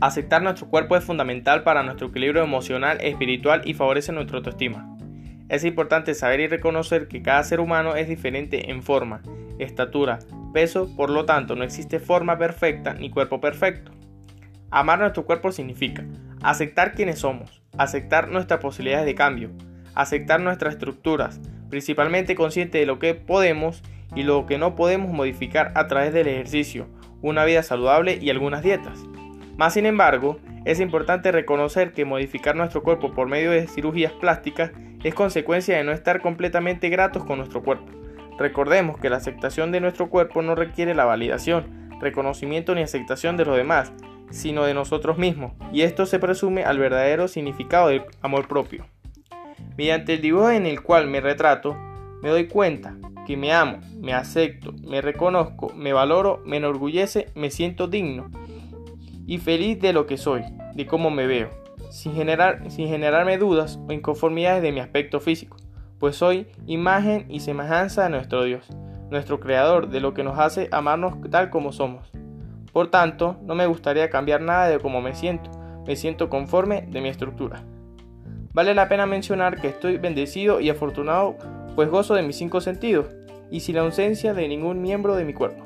Aceptar nuestro cuerpo es fundamental para nuestro equilibrio emocional, espiritual y favorece nuestra autoestima. Es importante saber y reconocer que cada ser humano es diferente en forma, estatura, peso, por lo tanto no existe forma perfecta ni cuerpo perfecto. Amar nuestro cuerpo significa aceptar quienes somos, aceptar nuestras posibilidades de cambio, aceptar nuestras estructuras, principalmente consciente de lo que podemos y lo que no podemos modificar a través del ejercicio, una vida saludable y algunas dietas. Más sin embargo, es importante reconocer que modificar nuestro cuerpo por medio de cirugías plásticas es consecuencia de no estar completamente gratos con nuestro cuerpo. Recordemos que la aceptación de nuestro cuerpo no requiere la validación, reconocimiento ni aceptación de los demás, sino de nosotros mismos, y esto se presume al verdadero significado del amor propio. Mediante el dibujo en el cual me retrato, me doy cuenta que me amo, me acepto, me reconozco, me valoro, me enorgullece, me siento digno y feliz de lo que soy, de cómo me veo, sin, generar, sin generarme dudas o inconformidades de mi aspecto físico, pues soy imagen y semejanza de nuestro Dios, nuestro Creador, de lo que nos hace amarnos tal como somos. Por tanto, no me gustaría cambiar nada de cómo me siento, me siento conforme de mi estructura. Vale la pena mencionar que estoy bendecido y afortunado pues gozo de mis cinco sentidos y sin la ausencia de ningún miembro de mi cuerpo.